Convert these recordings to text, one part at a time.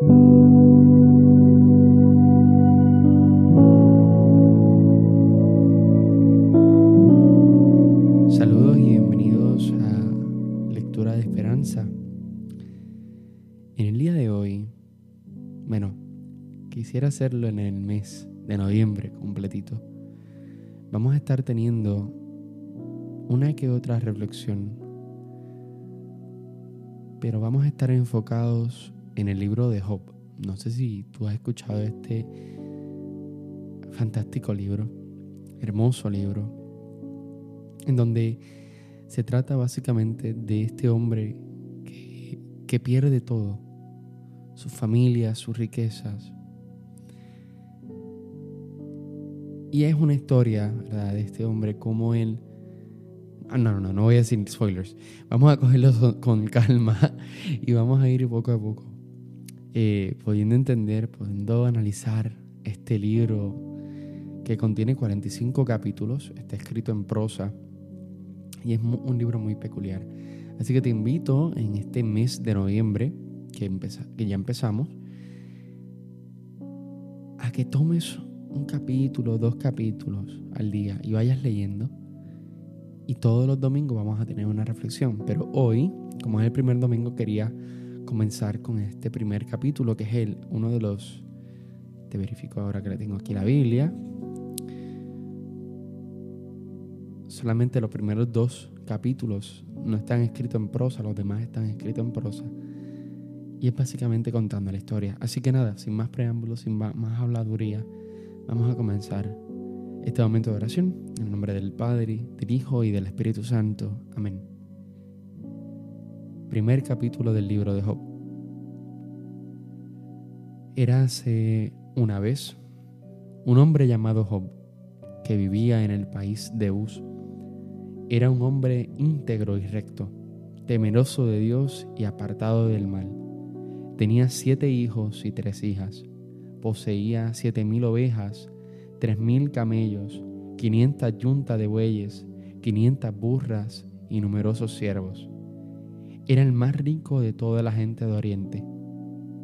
Saludos y bienvenidos a Lectura de Esperanza. En el día de hoy, bueno, quisiera hacerlo en el mes de noviembre completito. Vamos a estar teniendo una que otra reflexión, pero vamos a estar enfocados en el libro de Job. No sé si tú has escuchado este fantástico libro, hermoso libro, en donde se trata básicamente de este hombre que, pierde todo, su familia, sus riquezas. Y es una historia de este hombre, como él... Ah, no, no, no, no voy a decir spoilers. Vamos a cogerlo con calma y vamos a ir poco a poco eh, pudiendo entender, pudiendo analizar este libro que contiene 45 capítulos, está escrito en prosa y es un libro muy peculiar. Así que te invito en este mes de noviembre, que, que ya empezamos, a que tomes un capítulo, dos capítulos al día y vayas leyendo. Y todos los domingos vamos a tener una reflexión. Pero hoy, como es el primer domingo, quería comenzar con este primer capítulo, que es el, uno de los, te verifico ahora que le tengo aquí la Biblia, solamente los primeros dos capítulos no están escritos en prosa, los demás están escritos en prosa. Y es básicamente contando la historia. Así que nada, sin más preámbulos, sin más habladuría, vamos a comenzar este momento de oración en el nombre del Padre, del Hijo y del Espíritu Santo. Amén primer capítulo del libro de Job. Érase una vez un hombre llamado Job que vivía en el país de Uz. Era un hombre íntegro y recto, temeroso de Dios y apartado del mal. Tenía siete hijos y tres hijas. Poseía siete mil ovejas, tres mil camellos, quinientas yuntas de bueyes, quinientas burras y numerosos siervos era el más rico de toda la gente de Oriente.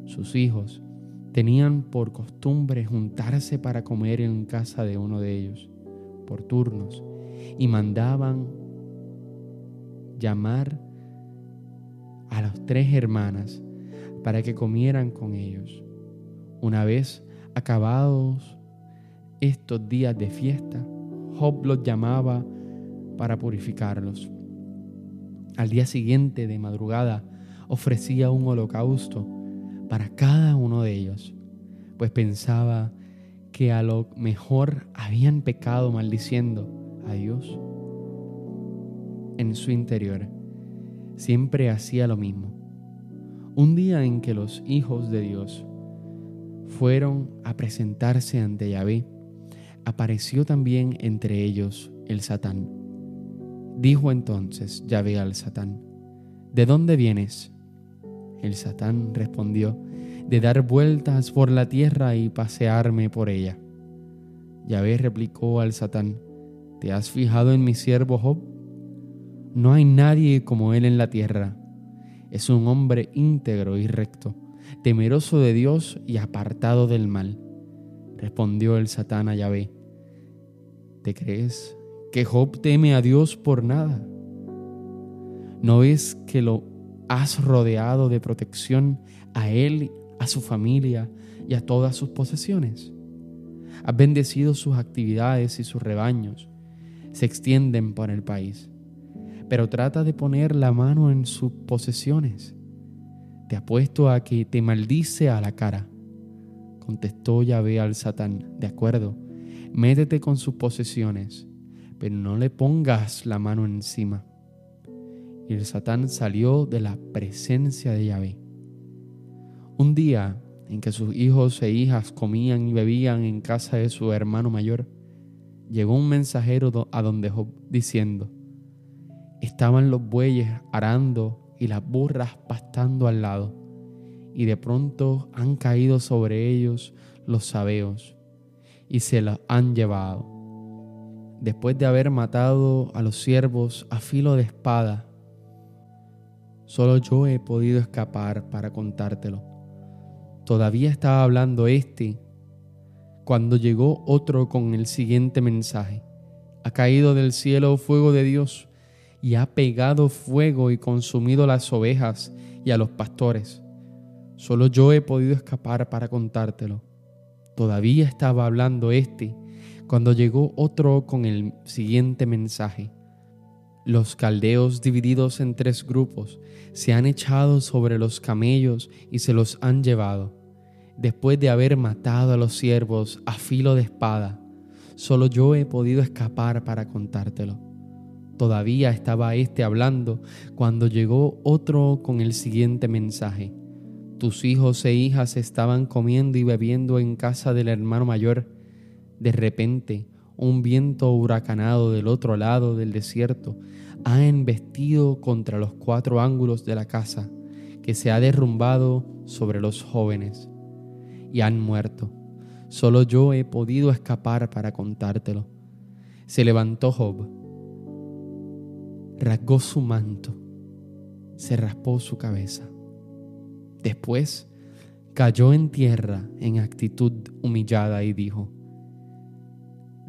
Sus hijos tenían por costumbre juntarse para comer en casa de uno de ellos, por turnos, y mandaban llamar a las tres hermanas para que comieran con ellos. Una vez acabados estos días de fiesta, Job los llamaba para purificarlos al día siguiente de madrugada ofrecía un holocausto para cada uno de ellos, pues pensaba que a lo mejor habían pecado maldiciendo a Dios. En su interior siempre hacía lo mismo. Un día en que los hijos de Dios fueron a presentarse ante Yahvé, apareció también entre ellos el Satán Dijo entonces Yahvé al Satán, ¿de dónde vienes? El Satán respondió, de dar vueltas por la tierra y pasearme por ella. Yahvé replicó al Satán, ¿te has fijado en mi siervo Job? No hay nadie como él en la tierra. Es un hombre íntegro y recto, temeroso de Dios y apartado del mal. Respondió el Satán a Yahvé, ¿te crees que Job teme a Dios por nada. ¿No ves que lo has rodeado de protección a él, a su familia y a todas sus posesiones? Has bendecido sus actividades y sus rebaños. Se extienden por el país. Pero trata de poner la mano en sus posesiones. Te apuesto a que te maldice a la cara. Contestó Yahvé al Satán, de acuerdo, métete con sus posesiones pero no le pongas la mano encima. Y el Satán salió de la presencia de Yahvé. Un día en que sus hijos e hijas comían y bebían en casa de su hermano mayor, llegó un mensajero a donde Job diciendo, estaban los bueyes arando y las burras pastando al lado, y de pronto han caído sobre ellos los sabeos y se los han llevado después de haber matado a los siervos a filo de espada, solo yo he podido escapar para contártelo. Todavía estaba hablando este cuando llegó otro con el siguiente mensaje. Ha caído del cielo fuego de Dios y ha pegado fuego y consumido las ovejas y a los pastores. Solo yo he podido escapar para contártelo. Todavía estaba hablando este cuando llegó otro con el siguiente mensaje. Los caldeos divididos en tres grupos se han echado sobre los camellos y se los han llevado. Después de haber matado a los siervos a filo de espada, solo yo he podido escapar para contártelo. Todavía estaba éste hablando cuando llegó otro con el siguiente mensaje. Tus hijos e hijas estaban comiendo y bebiendo en casa del hermano mayor. De repente, un viento huracanado del otro lado del desierto ha embestido contra los cuatro ángulos de la casa, que se ha derrumbado sobre los jóvenes, y han muerto. Solo yo he podido escapar para contártelo. Se levantó Job, rasgó su manto, se raspó su cabeza. Después cayó en tierra en actitud humillada y dijo,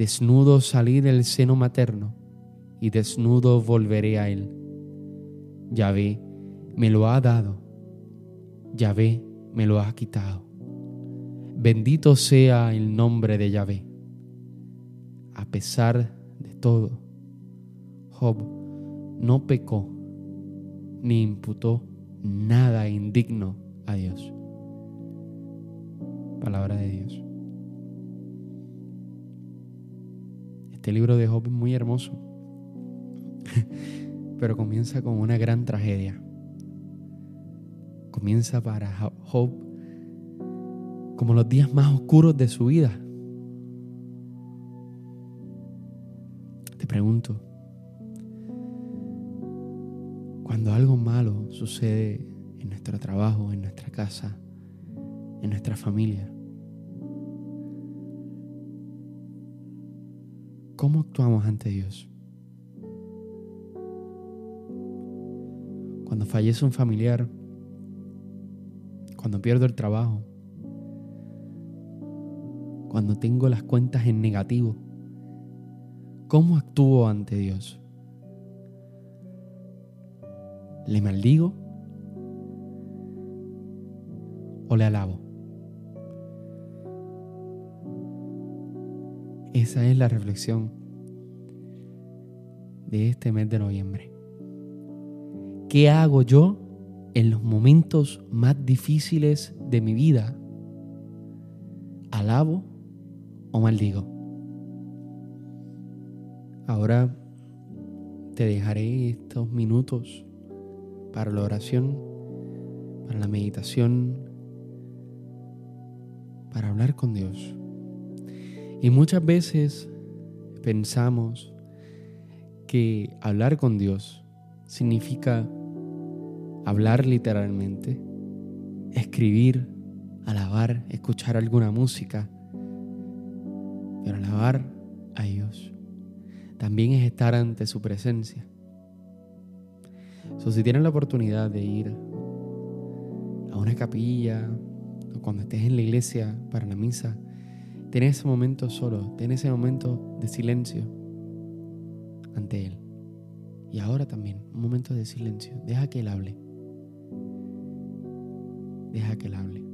Desnudo salí del seno materno y desnudo volveré a él. Yahvé me lo ha dado, Yahvé me lo ha quitado. Bendito sea el nombre de Yahvé. A pesar de todo, Job no pecó ni imputó nada indigno a Dios. Palabra de Dios. Este libro de Job es muy hermoso, pero comienza con una gran tragedia. Comienza para Job como los días más oscuros de su vida. Te pregunto, cuando algo malo sucede en nuestro trabajo, en nuestra casa, en nuestra familia, ¿cómo actuamos ante Dios? Cuando fallece un familiar, cuando pierdo el trabajo, cuando tengo las cuentas en negativo, ¿cómo actúo ante Dios? ¿Le maldigo o le alabo? Esa es la reflexión de este mes de noviembre. ¿Qué hago yo en los momentos más difíciles de mi vida? ¿Alabo o maldigo? Ahora te dejaré estos minutos para la oración, para la meditación, para hablar con Dios. Y muchas veces pensamos que hablar con Dios significa hablar literalmente, escribir, alabar, escuchar alguna música, pero alabar a Dios también es estar ante su presencia. So, si tienes la oportunidad de ir a una capilla o cuando estés en la iglesia para la misa, ten ese momento solo, ten ese momento de silencio ante Él. Y ahora también, un momento de silencio. Deja que Él hable. Deja que Él hable.